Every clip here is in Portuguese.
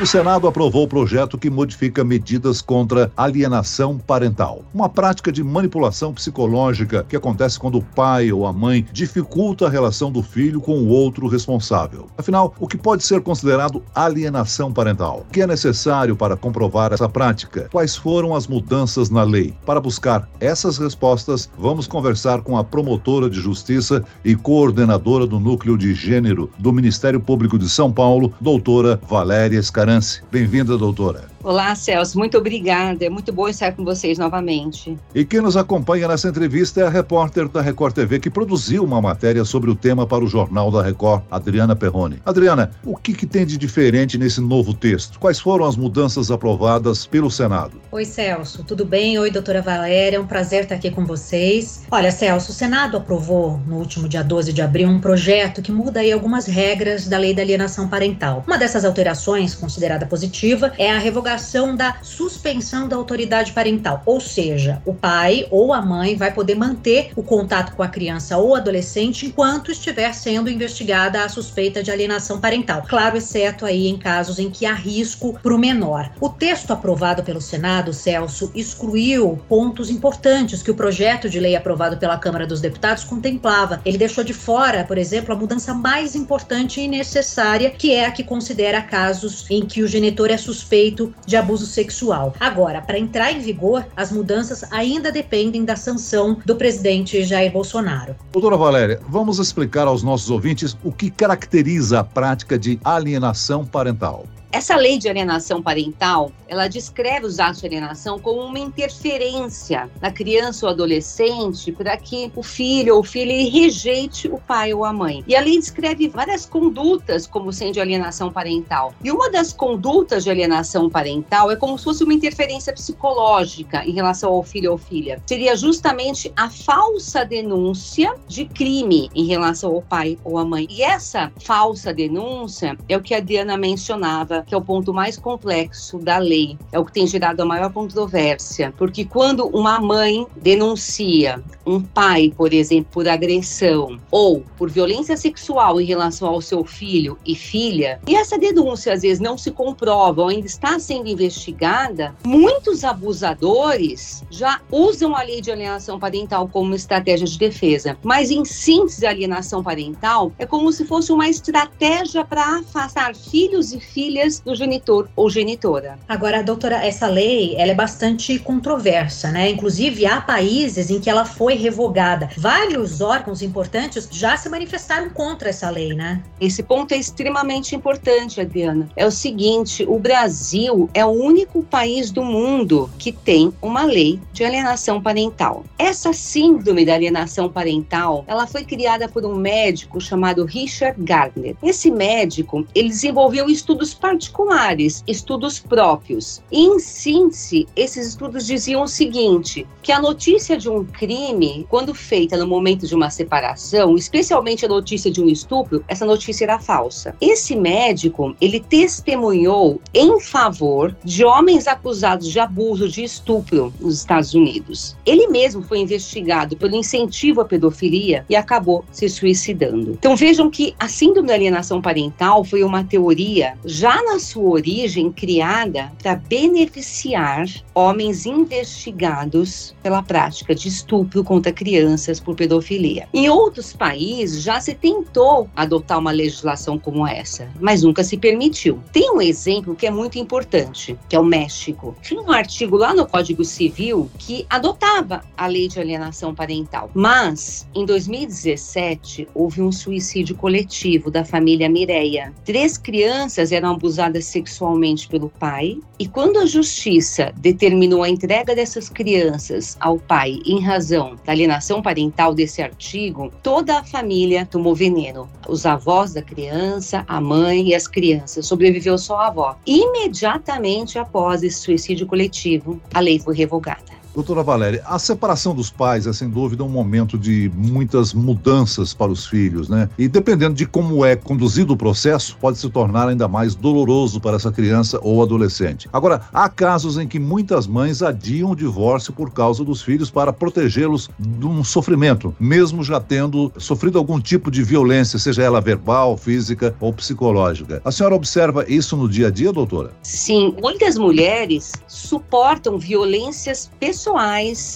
O Senado aprovou o projeto que modifica medidas contra alienação parental, uma prática de manipulação psicológica que acontece quando o pai ou a mãe dificulta a relação do filho com o outro responsável. Afinal, o que pode ser considerado alienação parental? O que é necessário para comprovar essa prática? Quais foram as mudanças na lei? Para buscar essas respostas, vamos conversar com a promotora de justiça e coordenadora do Núcleo de Gênero do Ministério Público de São Paulo, doutora Valéria Scar Bem-vinda, doutora. Olá, Celso, muito obrigada. É muito bom estar com vocês novamente. E quem nos acompanha nessa entrevista é a repórter da Record TV que produziu uma matéria sobre o tema para o Jornal da Record, Adriana Perrone. Adriana, o que, que tem de diferente nesse novo texto? Quais foram as mudanças aprovadas pelo Senado? Oi, Celso, tudo bem? Oi, doutora Valéria, é um prazer estar aqui com vocês. Olha, Celso, o Senado aprovou no último dia 12 de abril um projeto que muda aí algumas regras da lei da alienação parental. Uma dessas alterações, considerada positiva, é a revogação da suspensão da autoridade parental, ou seja, o pai ou a mãe vai poder manter o contato com a criança ou adolescente enquanto estiver sendo investigada a suspeita de alienação parental. Claro, exceto aí em casos em que há risco para o menor. O texto aprovado pelo Senado, Celso, excluiu pontos importantes que o projeto de lei aprovado pela Câmara dos Deputados contemplava. Ele deixou de fora, por exemplo, a mudança mais importante e necessária, que é a que considera casos em que o genitor é suspeito de abuso sexual. Agora, para entrar em vigor, as mudanças ainda dependem da sanção do presidente Jair Bolsonaro. Doutora Valéria, vamos explicar aos nossos ouvintes o que caracteriza a prática de alienação parental. Essa lei de alienação parental, ela descreve os atos de alienação como uma interferência na criança ou adolescente para que o filho ou filha rejeite o pai ou a mãe. E a lei descreve várias condutas como sendo alienação parental. E uma das condutas de alienação parental é como se fosse uma interferência psicológica em relação ao filho ou filha. Seria justamente a falsa denúncia de crime em relação ao pai ou à mãe. E essa falsa denúncia é o que a Diana mencionava que é o ponto mais complexo da lei, é o que tem gerado a maior controvérsia, porque quando uma mãe denuncia um pai, por exemplo, por agressão ou por violência sexual em relação ao seu filho e filha, e essa denúncia às vezes não se comprova ou ainda está sendo investigada, muitos abusadores já usam a lei de alienação parental como estratégia de defesa. Mas em síntese, a alienação parental é como se fosse uma estratégia para afastar filhos e filhas do genitor ou genitora. Agora, doutora, essa lei ela é bastante controversa, né? Inclusive, há países em que ela foi revogada. Vários órgãos importantes já se manifestaram contra essa lei, né? Esse ponto é extremamente importante, Adriana. É o seguinte: o Brasil é o único país do mundo que tem uma lei de alienação parental. Essa síndrome da alienação parental, ela foi criada por um médico chamado Richard Gardner. Esse médico, ele desenvolveu estudos particulares, estudos próprios. em síntese, esses estudos diziam o seguinte: que a notícia de um crime, quando feita no momento de uma separação, especialmente a notícia de um estupro, essa notícia era falsa. Esse médico, ele testemunhou em favor de homens acusados de abuso de estupro nos Estados Unidos. Ele mesmo foi investigado pelo incentivo à pedofilia e acabou se suicidando. Então vejam que a síndrome da alienação parental foi uma teoria já na sua origem criada para beneficiar homens investigados pela prática de estupro contra crianças por pedofilia. Em outros países já se tentou adotar uma legislação como essa, mas nunca se permitiu. Tem um exemplo que é muito importante, que é o México. Tinha um artigo lá no Código Civil que adotava a lei de alienação parental, mas em 2017 houve um suicídio coletivo da família Mireia. Três crianças eram abusadas abusadas sexualmente pelo pai, e quando a justiça determinou a entrega dessas crianças ao pai em razão da alienação parental desse artigo, toda a família tomou veneno. Os avós da criança, a mãe e as crianças. Sobreviveu só a avó. Imediatamente após esse suicídio coletivo, a lei foi revogada. Doutora Valéria, a separação dos pais é sem dúvida um momento de muitas mudanças para os filhos, né? E dependendo de como é conduzido o processo, pode se tornar ainda mais doloroso para essa criança ou adolescente. Agora, há casos em que muitas mães adiam o divórcio por causa dos filhos para protegê-los de um sofrimento, mesmo já tendo sofrido algum tipo de violência, seja ela verbal, física ou psicológica. A senhora observa isso no dia a dia, doutora? Sim, muitas mulheres suportam violências pessoais,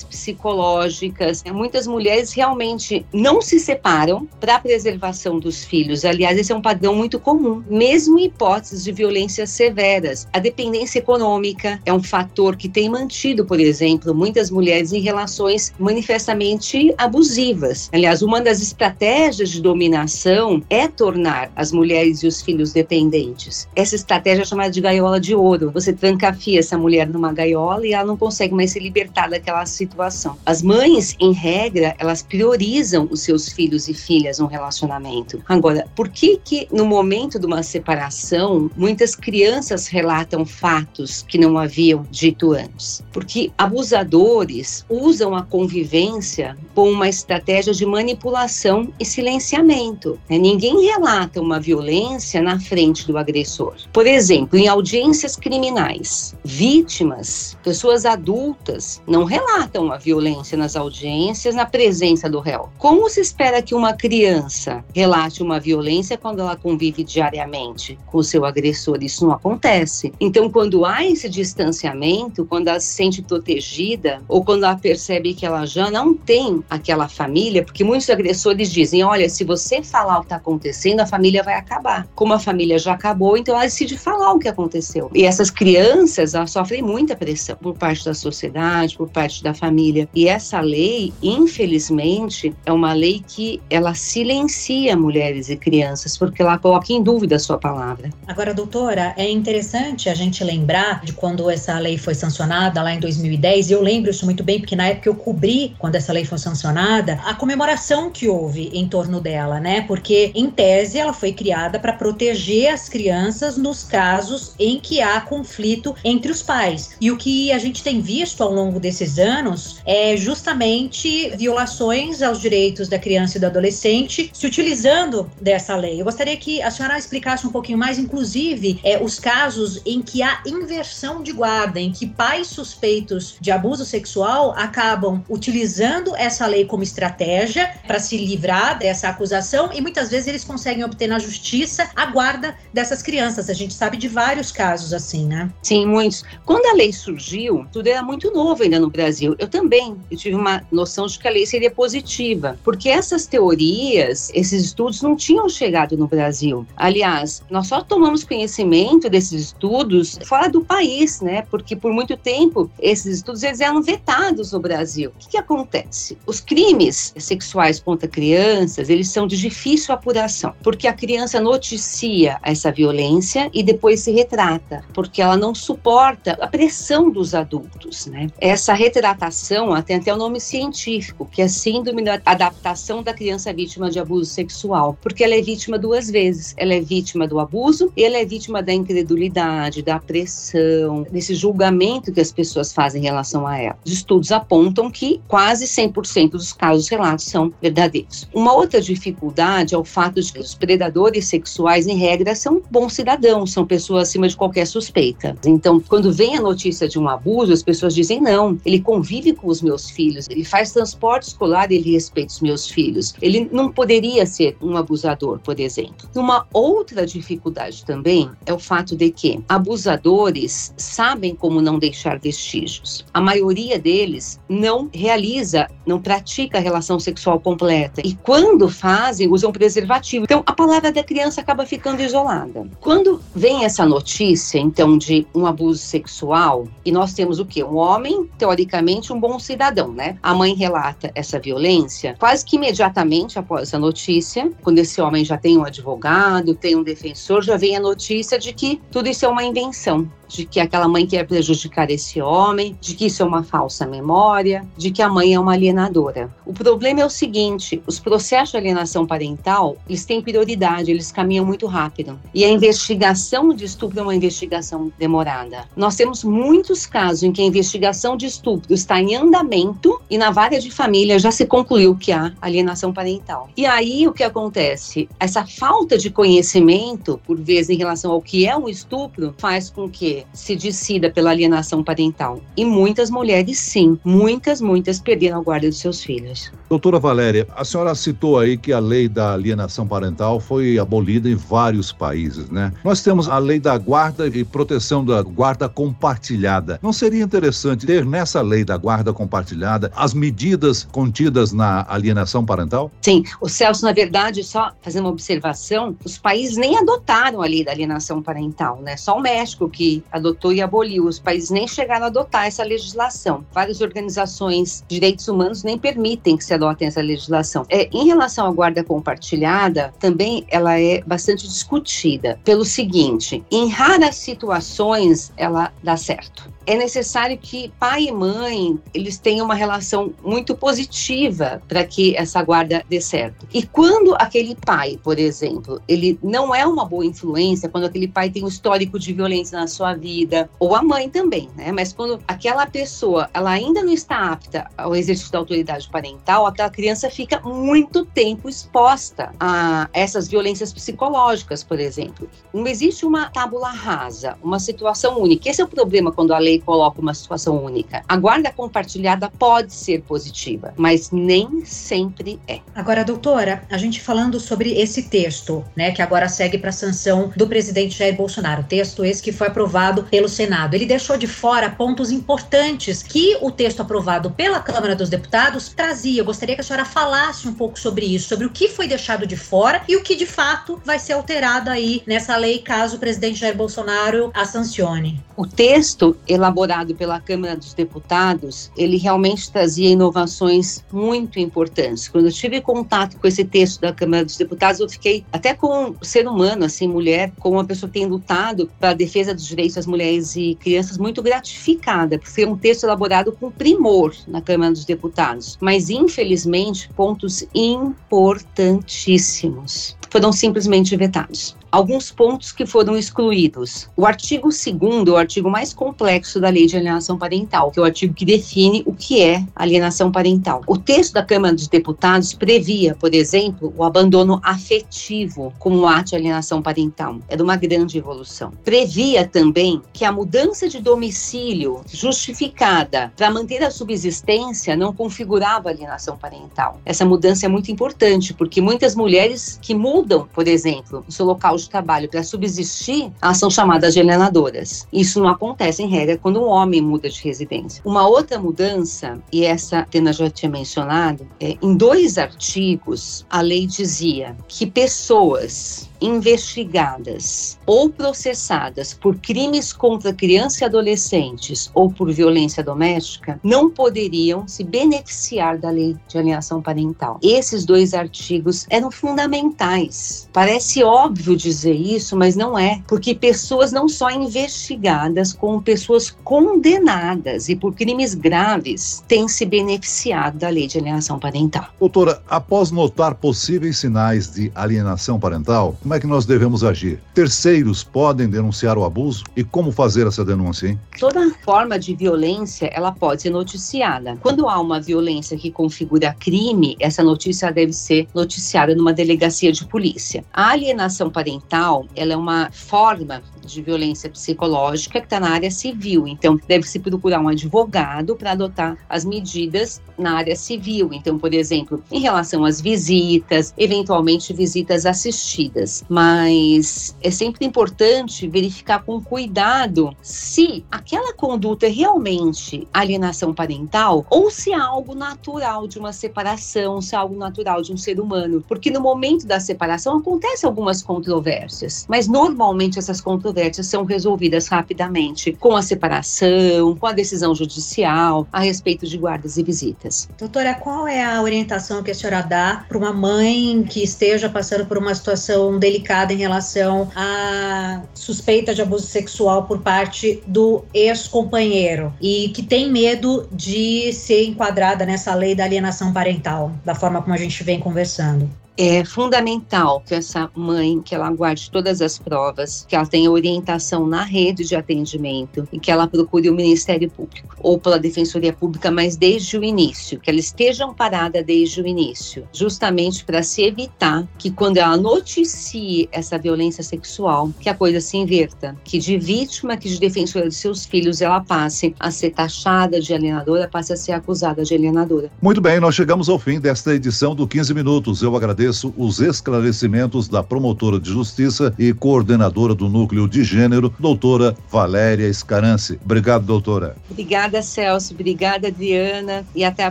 psicológicas. Muitas mulheres realmente não se separam para a preservação dos filhos. Aliás, esse é um padrão muito comum, mesmo em hipóteses de violências severas. A dependência econômica é um fator que tem mantido, por exemplo, muitas mulheres em relações manifestamente abusivas. Aliás, uma das estratégias de dominação é tornar as mulheres e os filhos dependentes. Essa estratégia é chamada de gaiola de ouro. Você trancafia essa mulher numa gaiola e ela não consegue mais se libertar daquela situação. As mães, em regra, elas priorizam os seus filhos e filhas no relacionamento. Agora, por que que no momento de uma separação, muitas crianças relatam fatos que não haviam dito antes? Porque abusadores usam a convivência como uma estratégia de manipulação e silenciamento. Né? Ninguém relata uma violência na frente do agressor. Por exemplo, em audiências criminais, vítimas, pessoas adultas, não relatam a violência nas audiências na presença do réu. Como se espera que uma criança relate uma violência quando ela convive diariamente com o seu agressor? Isso não acontece. Então, quando há esse distanciamento, quando ela se sente protegida ou quando ela percebe que ela já não tem aquela família, porque muitos agressores dizem: olha, se você falar o que está acontecendo, a família vai acabar. Como a família já acabou, então ela decide falar o que aconteceu. E essas crianças elas sofrem muita pressão por parte da sociedade, por parte da família. E essa lei, infelizmente, é uma lei que ela silencia mulheres e crianças porque ela coloca em dúvida a sua palavra. Agora, doutora, é interessante a gente lembrar de quando essa lei foi sancionada lá em 2010. E eu lembro isso muito bem porque na época eu cobri quando essa lei foi sancionada a comemoração que houve em torno dela, né? Porque em tese ela foi criada para proteger as crianças nos casos em que há conflito entre os pais. E o que a gente tem visto ao longo desses anos é justamente violações aos direitos da criança e do adolescente se utilizando dessa lei. Eu gostaria que a senhora explicasse um pouquinho mais, inclusive, é, os casos em que há inversão de guarda, em que pais suspeitos de abuso sexual acabam utilizando essa lei como estratégia para se livrar dessa acusação e muitas vezes eles conseguem obter na justiça a guarda dessas crianças. A gente sabe de vários casos assim, né? Sim, muitos. Quando a lei surgiu, tudo era muito novo ainda no Brasil. Eu também eu tive uma noção de que a lei seria positiva, porque essas teorias, esses estudos não tinham chegado no Brasil. Aliás, nós só tomamos conhecimento desses estudos fora do país, né? Porque por muito tempo esses estudos eles eram vetados no Brasil. O que, que acontece? Os crimes sexuais contra crianças, eles são de difícil apuração, porque a criança noticia essa violência e depois se retrata, porque ela não suporta a pressão dos adultos, né? Essa retratação tem até o um nome científico, que é síndrome da adaptação da criança vítima de abuso sexual, porque ela é vítima duas vezes. Ela é vítima do abuso e ela é vítima da incredulidade, da pressão, desse julgamento que as pessoas fazem em relação a ela. Os estudos apontam que quase 100% dos casos relatos são verdadeiros. Uma outra dificuldade é o fato de que os predadores sexuais, em regra, são bons cidadãos, são pessoas acima de qualquer suspeita. Então, quando vem a notícia de um abuso, as pessoas dizem: não, ele convive com os meus filhos, ele faz transporte escolar, ele respeita os meus filhos. Ele não poderia ser um abusador, por exemplo. Uma outra dificuldade também é o fato de que abusadores sabem como não deixar vestígios. A maioria deles não realiza, não pratica a relação sexual completa. E quando fazem, usam preservativo. Então, a palavra da criança acaba ficando isolada. Quando vem essa notícia, então, de um abuso sexual, e nós temos o quê? Um homem, teoricamente, um bom cidadão, né? A mãe relata essa violência, quase que imediatamente após essa notícia, quando esse homem já tem um advogado, tem um defensor, já vem a notícia de que tudo isso é uma invenção de que aquela mãe quer prejudicar esse homem, de que isso é uma falsa memória, de que a mãe é uma alienadora. O problema é o seguinte: os processos de alienação parental eles têm prioridade, eles caminham muito rápido. E a investigação de estupro é uma investigação demorada. Nós temos muitos casos em que a investigação de estupro está em andamento e na vara de família já se concluiu que há alienação parental. E aí o que acontece? Essa falta de conhecimento, por vezes, em relação ao que é um estupro, faz com que se decida pela alienação parental. E muitas mulheres, sim, muitas, muitas perderam a guarda dos seus filhos. Doutora Valéria, a senhora citou aí que a lei da alienação parental foi abolida em vários países, né? Nós temos a lei da guarda e proteção da guarda compartilhada. Não seria interessante ter nessa lei da guarda compartilhada as medidas contidas na alienação parental? Sim, o Celso, na verdade, só fazer uma observação, os países nem adotaram a lei da alienação parental, né? Só o México que adotou e aboliu. Os países nem chegaram a adotar essa legislação. Várias organizações de direitos humanos nem permitem que se adotem essa legislação. É, em relação à guarda compartilhada, também ela é bastante discutida pelo seguinte: em raras situações ela dá certo é necessário que pai e mãe eles tenham uma relação muito positiva para que essa guarda dê certo. E quando aquele pai, por exemplo, ele não é uma boa influência, quando aquele pai tem um histórico de violência na sua vida, ou a mãe também, né? Mas quando aquela pessoa ela ainda não está apta ao exercício da autoridade parental, aquela criança fica muito tempo exposta a essas violências psicológicas, por exemplo. Não existe uma tábula rasa, uma situação única. Esse é o problema quando a lei coloca uma situação única. A guarda compartilhada pode ser positiva, mas nem sempre é. Agora, doutora, a gente falando sobre esse texto, né, que agora segue para a sanção do presidente Jair Bolsonaro, texto esse que foi aprovado pelo Senado. Ele deixou de fora pontos importantes que o texto aprovado pela Câmara dos Deputados trazia. Eu gostaria que a senhora falasse um pouco sobre isso, sobre o que foi deixado de fora e o que de fato vai ser alterado aí nessa lei caso o presidente Jair Bolsonaro a sancione. O texto elaborado pela Câmara dos Deputados, ele realmente trazia inovações muito importantes. Quando eu tive contato com esse texto da Câmara dos Deputados, eu fiquei até com um ser humano, assim, mulher, como uma pessoa que tem lutado para a defesa dos direitos das mulheres e crianças, muito gratificada, por ser um texto elaborado com primor na Câmara dos Deputados. Mas, infelizmente, pontos importantíssimos foram simplesmente vetados alguns pontos que foram excluídos. O artigo 2 é o artigo mais complexo da Lei de Alienação Parental, que é o artigo que define o que é alienação parental. O texto da Câmara dos Deputados previa, por exemplo, o abandono afetivo como ato de alienação parental. Era uma grande evolução. Previa também que a mudança de domicílio justificada para manter a subsistência não configurava alienação parental. Essa mudança é muito importante, porque muitas mulheres que mudam, por exemplo, o seu local de trabalho para subsistir, elas são chamadas de alienadoras. Isso não acontece em regra quando um homem muda de residência. Uma outra mudança, e essa Tena já tinha mencionado, é, em dois artigos a lei dizia que pessoas investigadas ou processadas por crimes contra crianças e adolescentes ou por violência doméstica não poderiam se beneficiar da lei de alienação parental. Esses dois artigos eram fundamentais. Parece óbvio dizer isso, mas não é, porque pessoas não só investigadas, como pessoas condenadas e por crimes graves têm se beneficiado da lei de alienação parental. Doutora, após notar possíveis sinais de alienação parental, como é que nós devemos agir? Terceiros podem denunciar o abuso? E como fazer essa denúncia, hein? Toda forma de violência, ela pode ser noticiada. Quando há uma violência que configura crime, essa notícia deve ser noticiada numa delegacia de polícia. A alienação parental, ela é uma forma de violência psicológica que está na área civil. Então, deve-se procurar um advogado para adotar as medidas na área civil. Então, por exemplo, em relação às visitas, eventualmente visitas assistidas. Mas é sempre importante verificar com cuidado se aquela conduta é realmente alienação parental ou se é algo natural de uma separação, se é algo natural de um ser humano. Porque no momento da separação acontecem algumas controvérsias, mas normalmente essas controvérsias são resolvidas rapidamente com a separação, com a decisão judicial a respeito de guardas e visitas. Doutora, qual é a orientação que a senhora dá para uma mãe que esteja passando por uma situação delicada em relação à suspeita de abuso sexual por parte do ex-companheiro e que tem medo de ser enquadrada nessa lei da alienação parental, da forma como a gente vem conversando? É fundamental que essa mãe, que ela guarde todas as provas, que ela tenha orientação na rede de atendimento e que ela procure o Ministério Público ou pela Defensoria Pública, mas desde o início, que ela esteja amparada desde o início, justamente para se evitar que quando ela noticie essa violência sexual, que a coisa se inverta, que de vítima, que de defensora de seus filhos, ela passe a ser taxada de alienadora, passe a ser acusada de alienadora. Muito bem, nós chegamos ao fim desta edição do 15 Minutos. Eu agradeço os esclarecimentos da promotora de justiça e coordenadora do Núcleo de Gênero, doutora Valéria Escarance. Obrigado, doutora. Obrigada, Celso. Obrigada, Adriana. E até a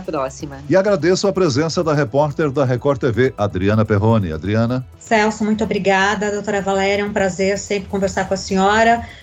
próxima. E agradeço a presença da repórter da Record TV, Adriana Perrone. Adriana. Celso, muito obrigada. Doutora Valéria, é um prazer sempre conversar com a senhora.